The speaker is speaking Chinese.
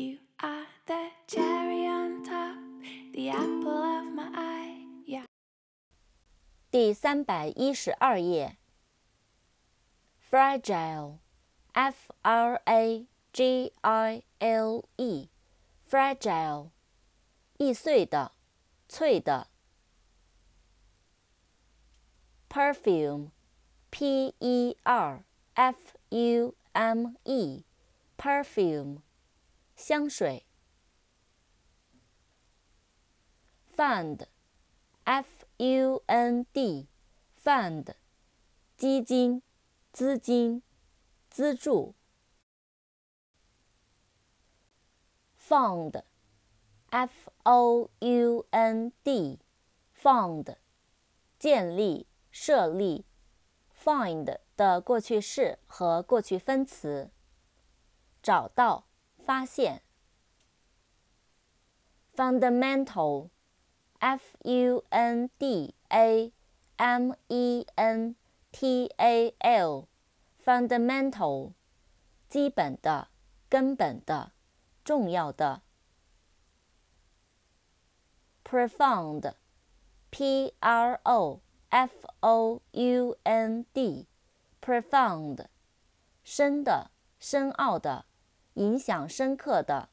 You are the cherry on top, the apple of my eye. Yeah. 第三百一十二页。Fragile, F R A G I L E, fragile, 易碎的，脆的。Perfume, P E R F U M E, perfume, 香水。Fund, F U N D, fund, 基金。资金，资助。Found，F-O-U-N-D，Found，建立、设立。Find 的过去式和过去分词。找到、发现。Fundamental，F-U-N-D-A-M-E-N。T A L，fundamental，基本的、根本的、重要的。Profound，P R O F O U N D，profound，深的、深奥的、影响深刻的。